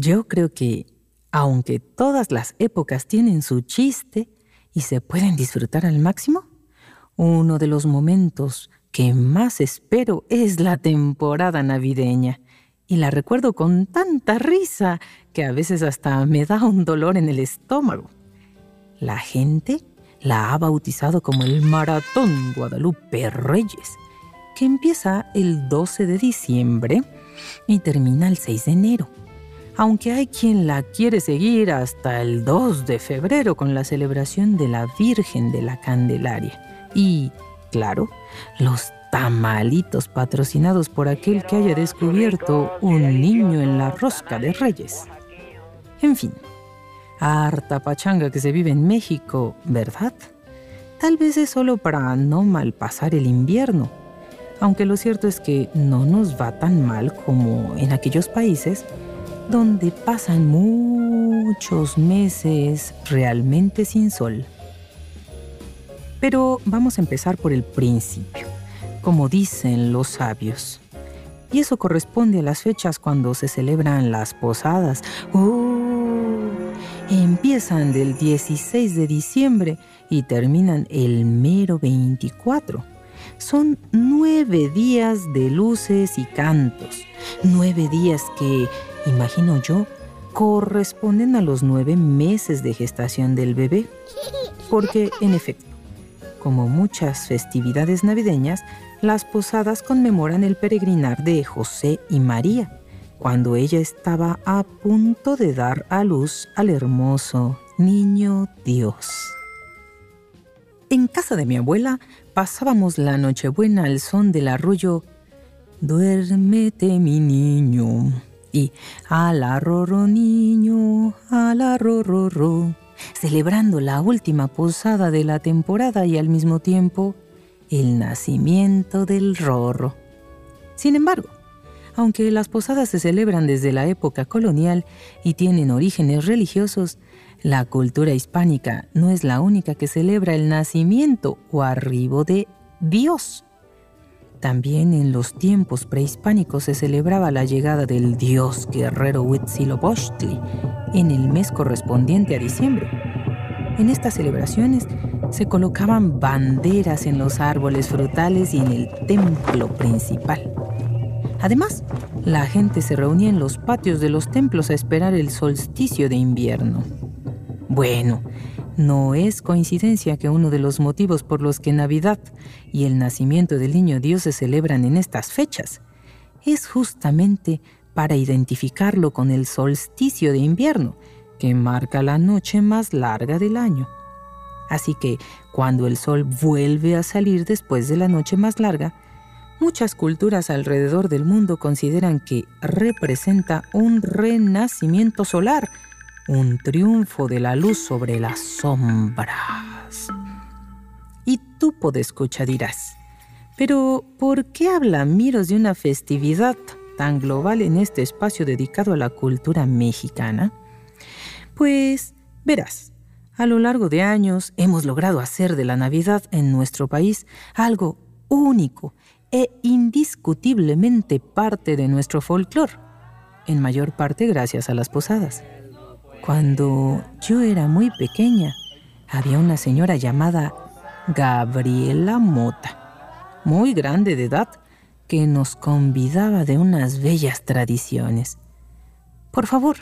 Yo creo que, aunque todas las épocas tienen su chiste y se pueden disfrutar al máximo, uno de los momentos que más espero es la temporada navideña. Y la recuerdo con tanta risa que a veces hasta me da un dolor en el estómago. La gente la ha bautizado como el Maratón Guadalupe Reyes, que empieza el 12 de diciembre y termina el 6 de enero. Aunque hay quien la quiere seguir hasta el 2 de febrero con la celebración de la Virgen de la Candelaria. Y, claro, los tamalitos patrocinados por aquel que haya descubierto un niño en la rosca de reyes. En fin, harta pachanga que se vive en México, ¿verdad? Tal vez es solo para no malpasar el invierno, aunque lo cierto es que no nos va tan mal como en aquellos países donde pasan muchos meses realmente sin sol. Pero vamos a empezar por el principio, como dicen los sabios. Y eso corresponde a las fechas cuando se celebran las posadas. ¡Oh! Empiezan del 16 de diciembre y terminan el mero 24. Son nueve días de luces y cantos. Nueve días que, imagino yo, corresponden a los nueve meses de gestación del bebé. Porque, en efecto, como muchas festividades navideñas, las posadas conmemoran el peregrinar de José y María, cuando ella estaba a punto de dar a luz al hermoso niño Dios. En casa de mi abuela pasábamos la Nochebuena al son del arrullo Duérmete mi niño y la rorro niño, la rorro celebrando la última posada de la temporada y al mismo tiempo el nacimiento del rorro. Sin embargo, aunque las posadas se celebran desde la época colonial y tienen orígenes religiosos, la cultura hispánica no es la única que celebra el nacimiento o arribo de Dios. También en los tiempos prehispánicos se celebraba la llegada del dios guerrero Huitzilopochtli en el mes correspondiente a diciembre. En estas celebraciones se colocaban banderas en los árboles frutales y en el templo principal. Además, la gente se reunía en los patios de los templos a esperar el solsticio de invierno. Bueno, no es coincidencia que uno de los motivos por los que Navidad y el nacimiento del niño Dios se celebran en estas fechas es justamente para identificarlo con el solsticio de invierno, que marca la noche más larga del año. Así que cuando el sol vuelve a salir después de la noche más larga, muchas culturas alrededor del mundo consideran que representa un renacimiento solar, un triunfo de la luz sobre las sombras. Y tú, escucha dirás, pero ¿por qué habla Miros de una festividad tan global en este espacio dedicado a la cultura mexicana? Pues verás, a lo largo de años hemos logrado hacer de la Navidad en nuestro país algo único e indiscutiblemente parte de nuestro folclore, en mayor parte gracias a las posadas. Cuando yo era muy pequeña, había una señora llamada Gabriela Mota, muy grande de edad, que nos convidaba de unas bellas tradiciones. Por favor,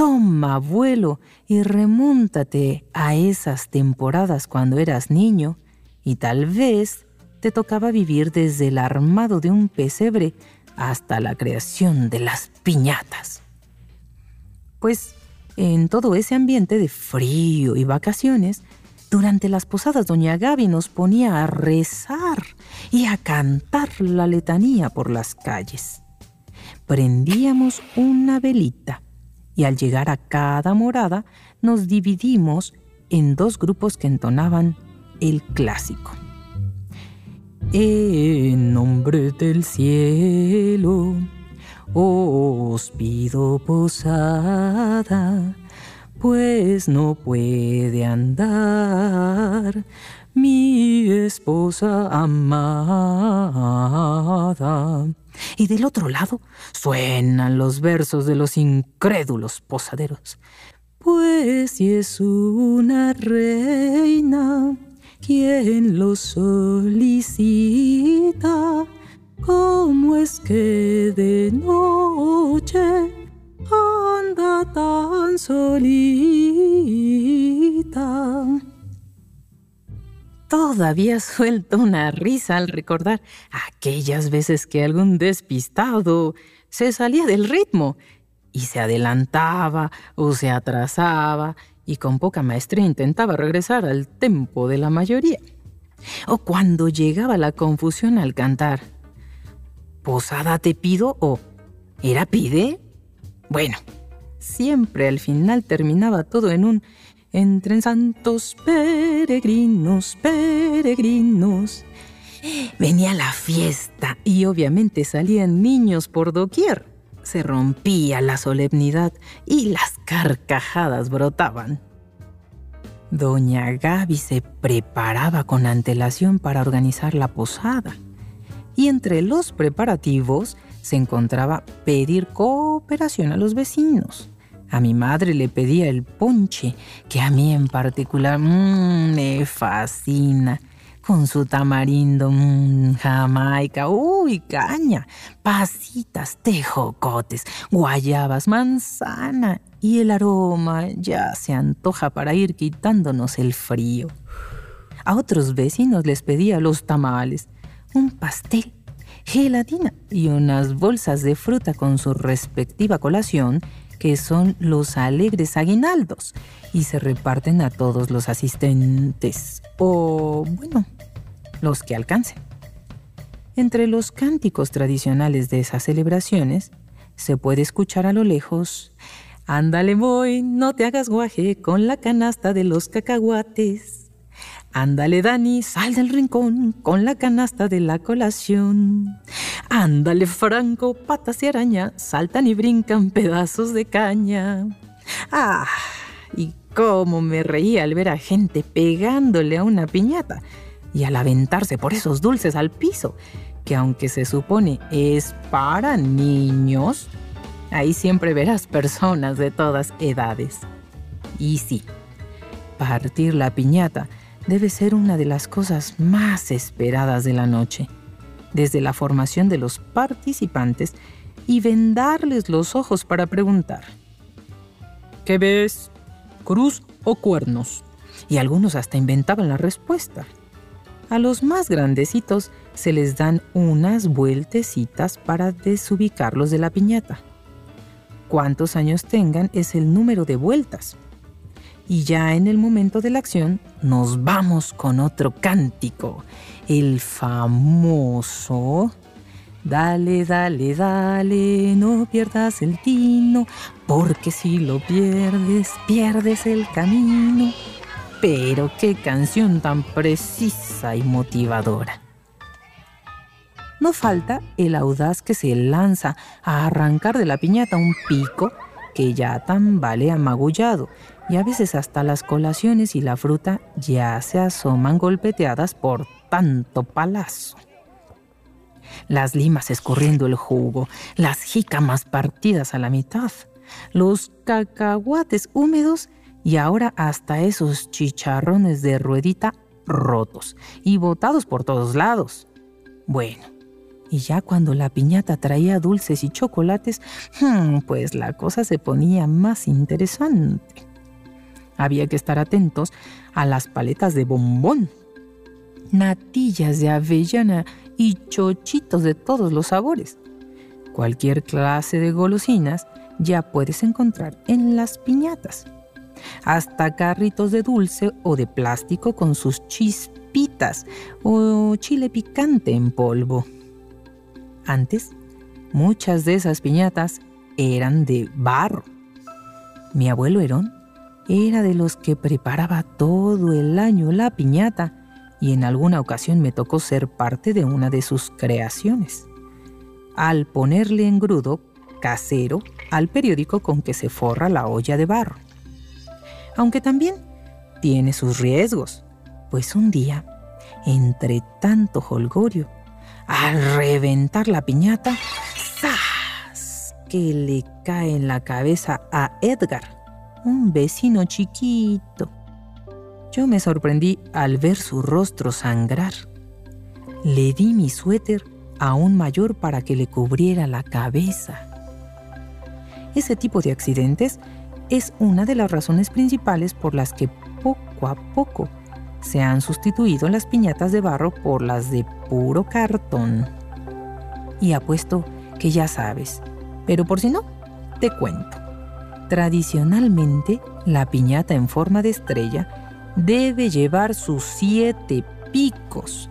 Toma vuelo y remúntate a esas temporadas cuando eras niño y tal vez te tocaba vivir desde el armado de un pesebre hasta la creación de las piñatas. Pues en todo ese ambiente de frío y vacaciones, durante las posadas doña Gaby nos ponía a rezar y a cantar la letanía por las calles. Prendíamos una velita y al llegar a cada morada nos dividimos en dos grupos que entonaban el clásico. En nombre del cielo os pido posada, pues no puede andar mi esposa amada y del otro lado suenan los versos de los incrédulos posaderos. Pues si es una reina quien lo solicita, ¿cómo es que de noche anda tan solita? Todavía suelto una risa al recordar aquellas veces que algún despistado se salía del ritmo y se adelantaba o se atrasaba y con poca maestría intentaba regresar al tempo de la mayoría. O cuando llegaba la confusión al cantar, ¿posada te pido o era pide? Bueno, siempre al final terminaba todo en un entre santos peregrinos, peregrinos. Venía la fiesta y obviamente salían niños por doquier. Se rompía la solemnidad y las carcajadas brotaban. Doña Gaby se preparaba con antelación para organizar la posada. Y entre los preparativos se encontraba pedir cooperación a los vecinos. A mi madre le pedía el ponche, que a mí en particular mmm, me fascina. Con su tamarindo, mmm, jamaica, uy, caña, pasitas, tejocotes, guayabas, manzana. Y el aroma ya se antoja para ir quitándonos el frío. A otros vecinos les pedía los tamales, un pastel, gelatina y unas bolsas de fruta con su respectiva colación que son los alegres aguinaldos y se reparten a todos los asistentes o, bueno, los que alcancen. Entre los cánticos tradicionales de esas celebraciones se puede escuchar a lo lejos Ándale voy, no te hagas guaje con la canasta de los cacahuates. Ándale, Dani, sal del rincón con la canasta de la colación. Ándale, Franco, patas y araña, saltan y brincan pedazos de caña. ¡Ah! Y cómo me reía al ver a gente pegándole a una piñata y al aventarse por esos dulces al piso, que aunque se supone es para niños, ahí siempre verás personas de todas edades. Y sí, partir la piñata debe ser una de las cosas más esperadas de la noche, desde la formación de los participantes y vendarles los ojos para preguntar. ¿Qué ves? ¿Cruz o cuernos? Y algunos hasta inventaban la respuesta. A los más grandecitos se les dan unas vueltecitas para desubicarlos de la piñata. Cuántos años tengan es el número de vueltas, y ya en el momento de la acción nos vamos con otro cántico, el famoso Dale, dale, dale, no pierdas el tino, porque si lo pierdes, pierdes el camino. Pero qué canción tan precisa y motivadora. No falta el audaz que se lanza a arrancar de la piñata un pico que ya tambalea magullado y a veces hasta las colaciones y la fruta ya se asoman golpeteadas por tanto palazo. Las limas escurriendo el jugo, las jícamas partidas a la mitad, los cacahuates húmedos y ahora hasta esos chicharrones de ruedita rotos y botados por todos lados. Bueno, y ya cuando la piñata traía dulces y chocolates, hmm, pues la cosa se ponía más interesante. Había que estar atentos a las paletas de bombón, natillas de avellana y chochitos de todos los sabores. Cualquier clase de golosinas ya puedes encontrar en las piñatas. Hasta carritos de dulce o de plástico con sus chispitas o chile picante en polvo. Antes, muchas de esas piñatas eran de barro. Mi abuelo Herón era de los que preparaba todo el año la piñata y en alguna ocasión me tocó ser parte de una de sus creaciones. Al ponerle engrudo casero al periódico con que se forra la olla de barro. Aunque también tiene sus riesgos, pues un día, entre tanto holgorio, Al reventar la piñata, ¡zas! que le cae en la cabeza a Edgar, un vecino chiquito. Yo me sorprendí al ver su rostro sangrar. Le di mi suéter aún mayor para que le cubriera la cabeza. Ese tipo de accidentes es una de las razones principales por las que poco a poco se han sustituido las piñatas de barro por las de puro cartón. Y apuesto que ya sabes, pero por si no, te cuento. Tradicionalmente, la piñata en forma de estrella debe llevar sus siete picos,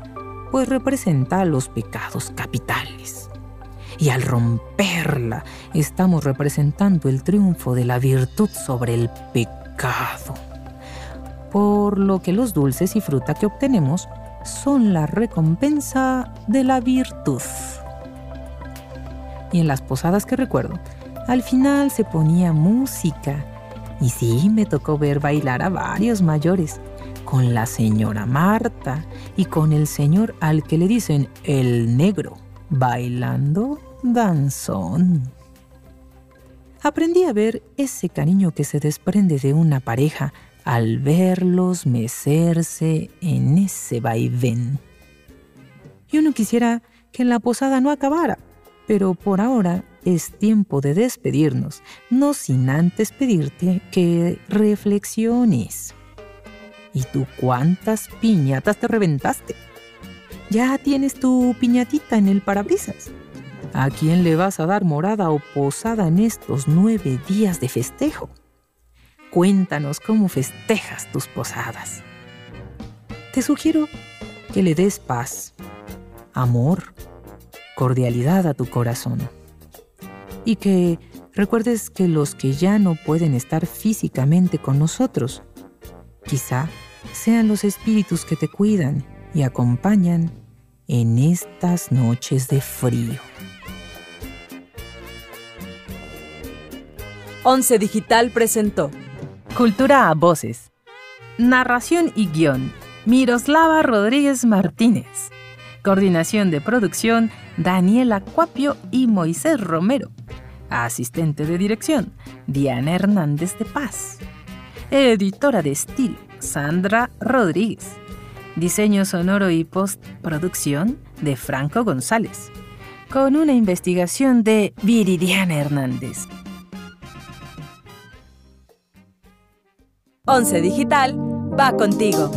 pues representa los pecados capitales. Y al romperla, estamos representando el triunfo de la virtud sobre el pecado por lo que los dulces y fruta que obtenemos son la recompensa de la virtud. Y en las posadas que recuerdo, al final se ponía música. Y sí, me tocó ver bailar a varios mayores, con la señora Marta y con el señor al que le dicen el negro, bailando danzón. Aprendí a ver ese cariño que se desprende de una pareja al verlos mecerse en ese vaivén. Yo no quisiera que la posada no acabara, pero por ahora es tiempo de despedirnos, no sin antes pedirte que reflexiones. ¿Y tú cuántas piñatas te reventaste? Ya tienes tu piñatita en el parabrisas. ¿A quién le vas a dar morada o posada en estos nueve días de festejo? Cuéntanos cómo festejas tus posadas. Te sugiero que le des paz, amor, cordialidad a tu corazón. Y que recuerdes que los que ya no pueden estar físicamente con nosotros, quizá sean los espíritus que te cuidan y acompañan en estas noches de frío. Once Digital presentó Cultura a voces. Narración y guion. Miroslava Rodríguez Martínez. Coordinación de producción. Daniela Cuapio y Moisés Romero. Asistente de dirección. Diana Hernández de Paz. Editora de estilo. Sandra Rodríguez. Diseño sonoro y postproducción de Franco González. Con una investigación de Viridiana Hernández. Once Digital va contigo.